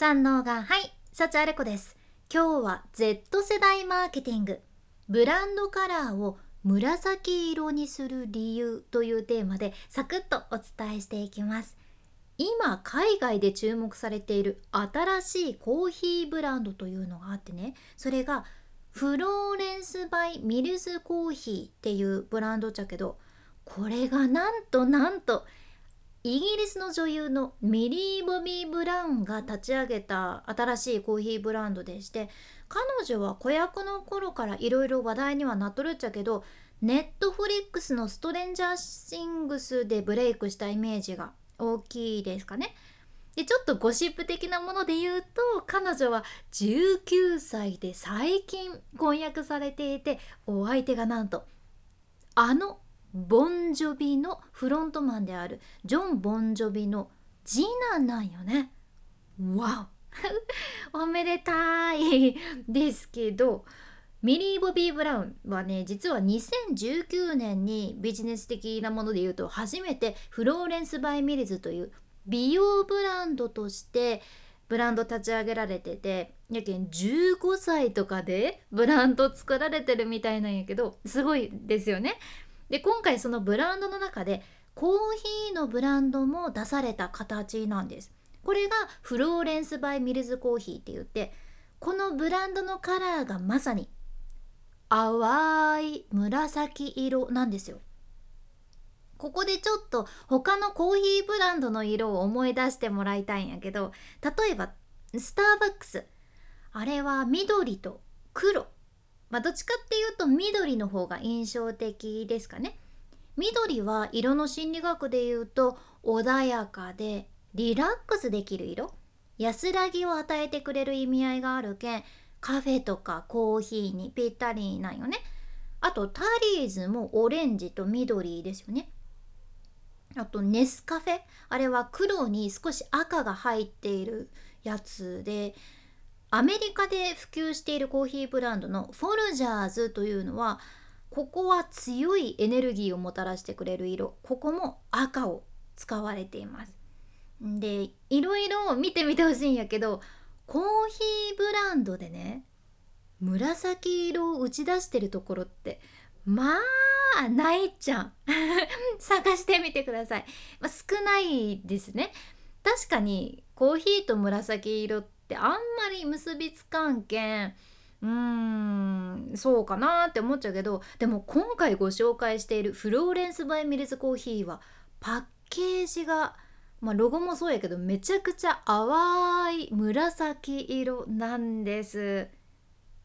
三能がはい幸あれ子です。今日は Z 世代マーケティング。ブランドカラーを紫色にする理由というテーマでサクッとお伝えしていきます。今海外で注目されている新しいコーヒーブランドというのがあってねそれが Florence by Mills Coffee っていうブランドじゃけどこれがなんとなんとイギリスの女優のミリー・ボビー・ブラウンが立ち上げた新しいコーヒーブランドでして彼女は子役の頃からいろいろ話題にはなっとるっちゃけどネットフリックスの「ストレンジャーシングス」でブレイクしたイメージが大きいですかね。でちょっとゴシップ的なもので言うと彼女は19歳で最近婚約されていてお相手がなんとあのボンジョビのフロントマンであるジョン・ボンジョビの次男なんよね。わお おめでたいですけどミリー・ボビー・ブラウンはね実は2019年にビジネス的なもので言うと初めてフローレンス・バイ・ミルズという美容ブランドとしてブランド立ち上げられててやけん15歳とかでブランド作られてるみたいなんやけどすごいですよね。で今回そのブランドの中でコーヒーのブランドも出された形なんです。これがフローレンス・バイ・ミルズ・コーヒーって言ってこのブランドのカラーがまさに淡い紫色なんですよ。ここでちょっと他のコーヒーブランドの色を思い出してもらいたいんやけど例えばスターバックスあれは緑と黒まあ、どっちかっていうと緑の方が印象的ですかね。緑は色の心理学で言うと穏やかでリラックスできる色安らぎを与えてくれる意味合いがあるけんカフェとかコーヒーにぴったりなんよね。あとタリーズもオレンジと緑ですよね。あとネスカフェあれは黒に少し赤が入っているやつでアメリカで普及しているコーヒーブランドのフォルジャーズというのはここは強いエネルギーをもたらしてくれる色。ここも赤を使われています。でいろいろ見てみてほしいんやけどコーヒーブランドでね紫色を打ち出してるところってまあないじゃん。探してみてください、まあ、少ないですね。確かにコーヒーと紫色ってってあんまり結びつかんけんうーんそうかなって思っちゃうけどでも今回ご紹介しているフローレンス・バイ・ミルズ・コーヒーはパッケージがまあロゴもそうやけどめちゃくちゃ淡い紫色なんです。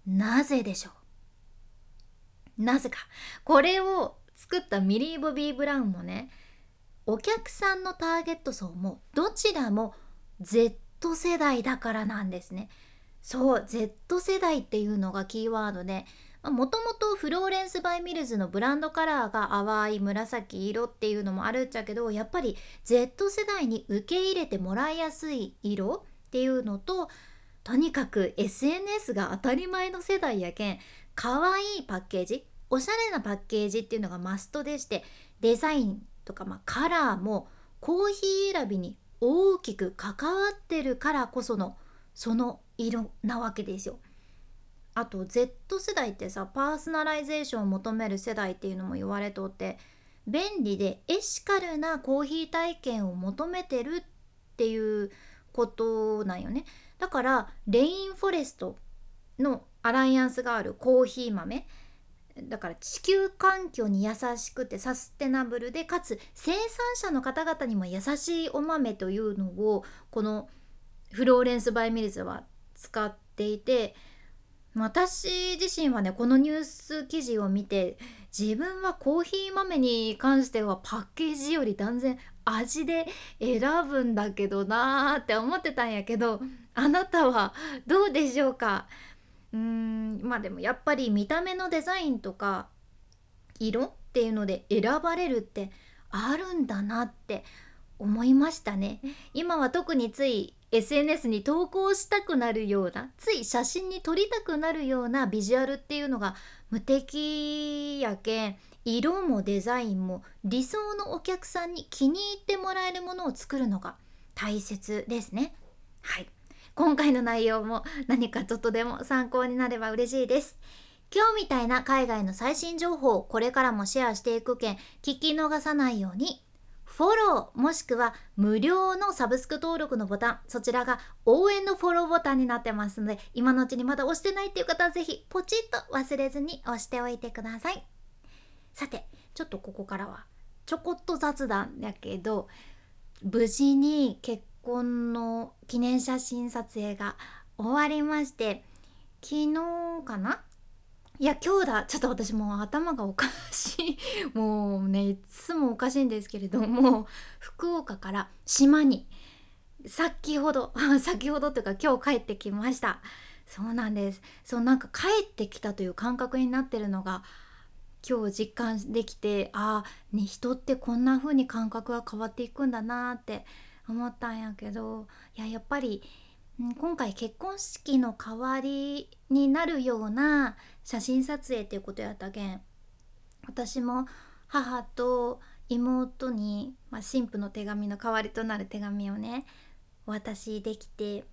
なぜでしょう？なぜか。これを作ったミリー・ボビー・ブラウンもねお客さんのターゲット層もどちらも Z Z 世代だからなんですね。そう Z 世代っていうのがキーワードでもともとフローレンス・バイ・ミルズのブランドカラーが淡い紫色っていうのもあるっちゃけどやっぱり Z 世代に受け入れてもらいやすい色っていうのととにかく SNS が当たり前の世代やけん可愛いパッケージおしゃれなパッケージっていうのがマストでしてデザインとか、まあ、カラーもコーヒー選びに大きく関わってるからこそのその色なわけですよ。あと Z 世代ってさパーソナライゼーションを求める世代っていうのも言われとって便利でエシカルなコーヒー体験を求めてるっていうことなんよね。だからレインフォレストのアライアンスがあるコーヒー豆だから地球環境に優しくてサステナブルでかつ生産者の方々にも優しいお豆というのをこのフローレンス・バイ・ミルズは使っていて私自身はねこのニュース記事を見て自分はコーヒー豆に関してはパッケージより断然味で選ぶんだけどなーって思ってたんやけどあなたはどうでしょうか？うーん。まあでもやっぱり見た目のデザインとか色っていうので選ばれるってあるんだなって思いましたね。今は特につい SNS に投稿したくなるようなつい写真に撮りたくなるようなビジュアルっていうのが無敵やけん。色もデザインも理想のお客さんに気に入ってもらえるものを作るのが大切ですね。はい。今回の内容も何かちょっとでも参考になれば嬉しいです。今日みたいな海外の最新情報をこれからもシェアしていく件聞き逃さないように。フォローもしくは無料のサブスク登録のボタン。そちらが応援のフォローボタンになってますので今のうちにまだ押してないっていう方はぜひポチッと忘れずに押しておいてください。さてちょっとここからはちょこっと雑談やけど無事に結婚の記念写真撮影が終わりまして昨日かな？いや今日だ。ちょっと私もう頭がおかしい。もうねいつもおかしいんですけれども福岡から島に先ほど 先ほどというか今日帰ってきました。そうなんです。そうなんか帰ってきたという感覚になってるのが今日実感できてああ、ね、人ってこんな風に感覚が変わっていくんだなって思ったんやけどいややっぱり今回結婚式の代わりになるような写真撮影っていうことやったけん私も母と妹に、まあ、神父の手紙の代わりとなる手紙をねお渡しできて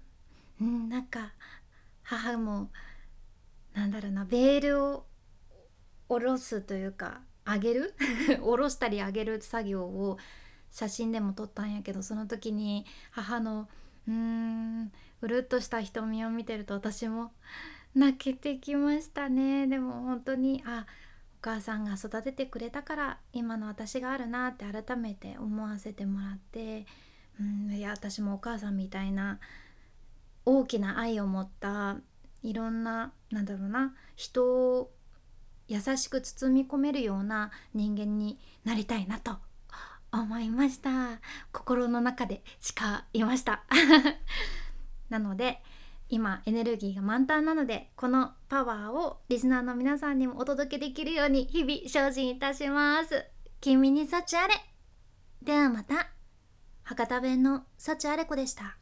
うんなんか母もなんだろうなベールを下ろすというか上げる？下ろしたり上げる作業を写真でも撮ったんやけどその時に母のうーんうるっとした瞳を見てると私も泣けてきましたね。でも本当にあお母さんが育ててくれたから今の私があるなって改めて思わせてもらってうんいや私もお母さんみたいな大きな愛を持ったいろんななんだろうな人を優しく包み込めるような人間になりたいなと思いました。心の中で誓いました。なので今エネルギーが満タンなのでこのパワーをリスナーの皆さんにもお届けできるように日々精進いたします。君に幸あれ。ではまた。博多弁の幸あれ子でした。